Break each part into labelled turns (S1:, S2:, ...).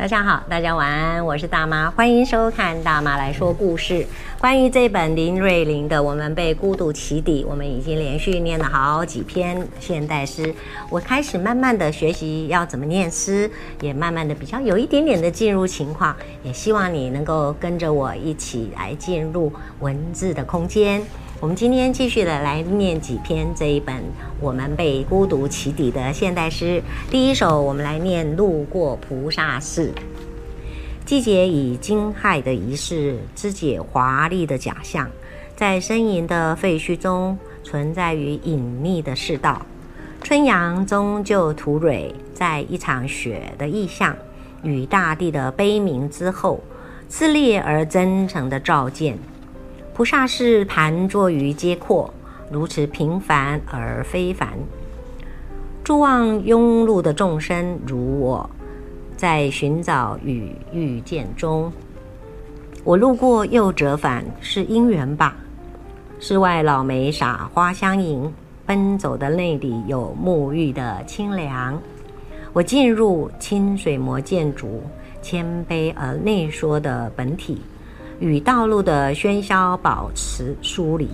S1: 大家好，大家晚安，我是大妈，欢迎收看大妈来说故事。关于这本林瑞玲的《我们被孤独起底》，我们已经连续念了好几篇现代诗，我开始慢慢的学习要怎么念诗，也慢慢的比较有一点点的进入情况，也希望你能够跟着我一起来进入文字的空间。我们今天继续的来念几篇这一本我们被孤独起底的现代诗。第一首，我们来念《路过菩萨寺》。季节以惊骇的仪式肢解华丽的假象，在呻吟的废墟中存在于隐匿的世道。春阳终究吐蕊，在一场雪的意象与大地的悲鸣之后，炽烈而真诚的照见。菩萨是盘坐于皆廓，如此平凡而非凡。注望庸碌的众生，如我，在寻找与遇见中，我路过又折返，是因缘吧？寺外老梅洒花相迎，奔走的内里有沐浴的清凉。我进入清水模建筑，谦卑而内缩的本体。与道路的喧嚣保持疏离，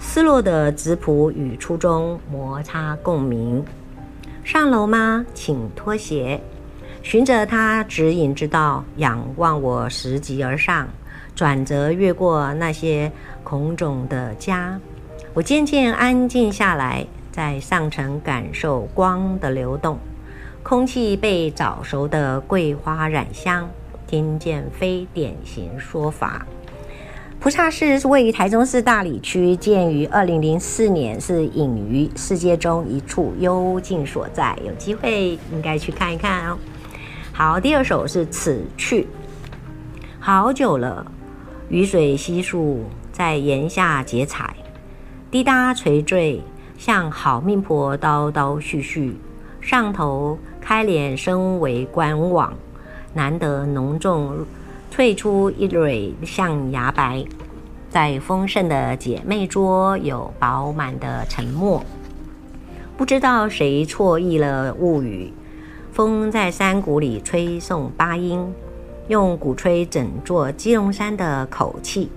S1: 失落的质朴与初衷摩擦共鸣。上楼吗？请脱鞋。循着他指引之道，仰望我拾级而上，转折越过那些孔种的家。我渐渐安静下来，在上层感受光的流动，空气被早熟的桂花染香。听见非典型说法。菩萨寺是位于台中市大里区，建于二零零四年，是隐于世界中一处幽静所在。有机会应该去看一看哦。好，第二首是此去。好久了，雨水悉数在檐下结彩，滴答垂坠，像好命婆叨叨絮絮，上头开脸，身为观望。难得浓重，萃出一蕊象牙白，在丰盛的姐妹桌有饱满的沉默。不知道谁错译了物语。风在山谷里吹送八音，用鼓吹整座基隆山的口气，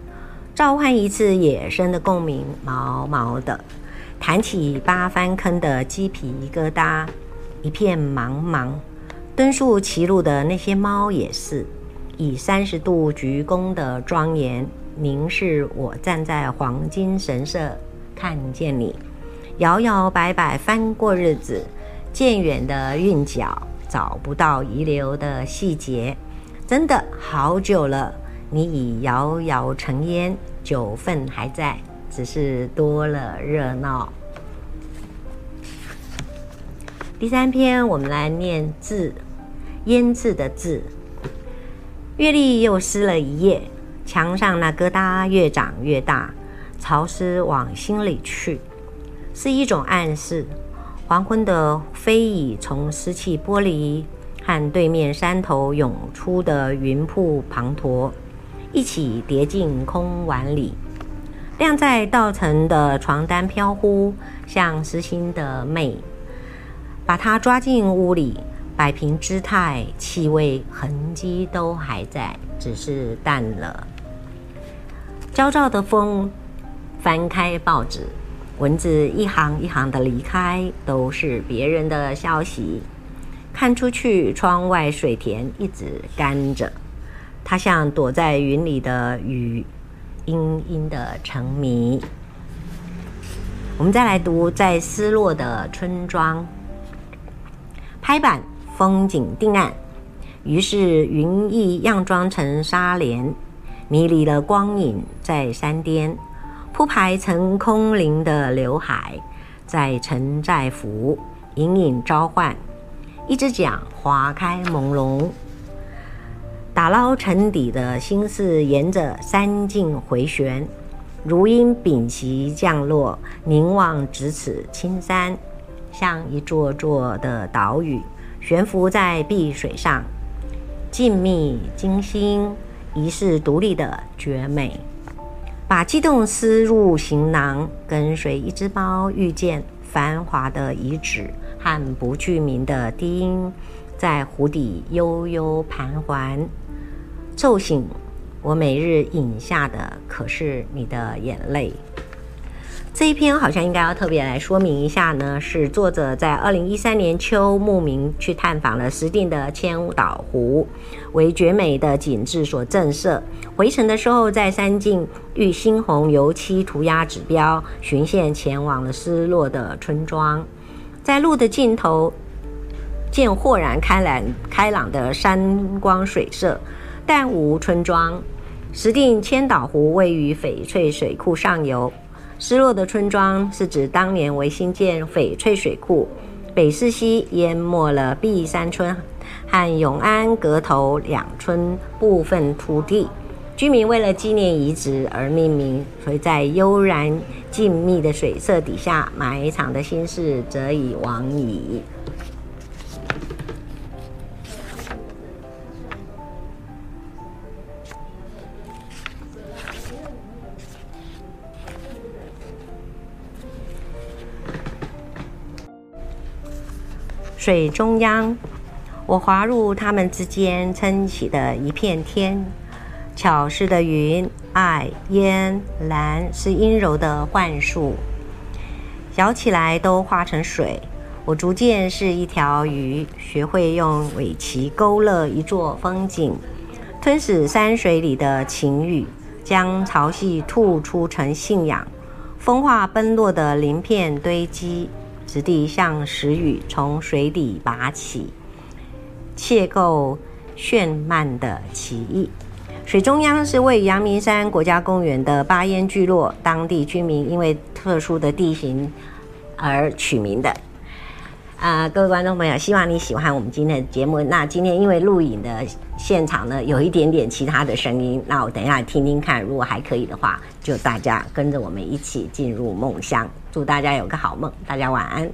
S1: 召唤一次野生的共鸣，毛毛的，弹起八番坑的鸡皮疙瘩，一片茫茫。敦树歧路的那些猫也是，以三十度鞠躬的庄严凝视我站在黄金神社，看见你摇摇摆摆翻过日子，渐远的韵脚找不到遗留的细节，真的好久了，你已遥遥成烟，酒份还在，只是多了热闹。第三篇，我们来念字。腌制的字，月历又湿了一页，墙上那疙瘩越长越大，潮湿往心里去，是一种暗示。黄昏的飞蚁从湿气玻璃，和对面山头涌出的云瀑滂沱，一起叠进空碗里。晾在稻城的床单飘忽，像失心的魅，把它抓进屋里。摆平姿态，气味、痕迹都还在，只是淡了。焦躁的风翻开报纸，文字一行一行的离开，都是别人的消息。看出去，窗外水田一直干着，它像躲在云里的雨，阴阴的沉迷。我们再来读，在失落的村庄，拍板。风景定案，于是云翳佯装成纱帘，迷离了光影在山巅，铺排成空灵的刘海，在城在府隐隐召唤。一只桨划开朦胧，打捞沉底的心事沿着山径回旋，如鹰屏息降落，凝望咫尺青山，像一座座的岛屿。悬浮在碧水上，静谧惊心，遗世独立的绝美。把激动撕入行囊，跟随一只猫遇见繁华的遗址和不具名的低音，在湖底悠悠盘桓，骤醒我每日饮下的可是你的眼泪。这一篇好像应该要特别来说明一下呢，是作者在二零一三年秋慕名去探访了石定的千岛湖，为绝美的景致所震慑。回程的时候，在山径遇猩红油漆涂鸦指标，循线前往了失落的村庄。在路的尽头，见豁然开朗开朗的山光水色，但无村庄。石定千岛湖位于翡翠水库上游。失落的村庄是指当年为兴建翡翠水库，北势溪淹没了碧山村和永安阁头两村部分土地，居民为了纪念遗址而命名，所以在悠然静谧的水色底下，埋藏的心事则已往矣。水中央，我滑入它们之间撑起的一片天。巧思的云、爱、烟、蓝是阴柔的幻术，摇起来都化成水。我逐渐是一条鱼，学会用尾鳍勾勒一座风景，吞噬山水里的情语，将潮汐吐出成信仰。风化崩落的鳞片堆积。质地像石雨从水底拔起，窃构炫漫的奇异。水中央是位于阳明山国家公园的巴烟聚落，当地居民因为特殊的地形而取名的。啊、各位观众朋友，希望你喜欢我们今天的节目。那今天因为录影的现场呢，有一点点其他的声音，那我等一下听听看，如果还可以的话，就大家跟着我们一起进入梦乡。祝大家有个好梦，大家晚安。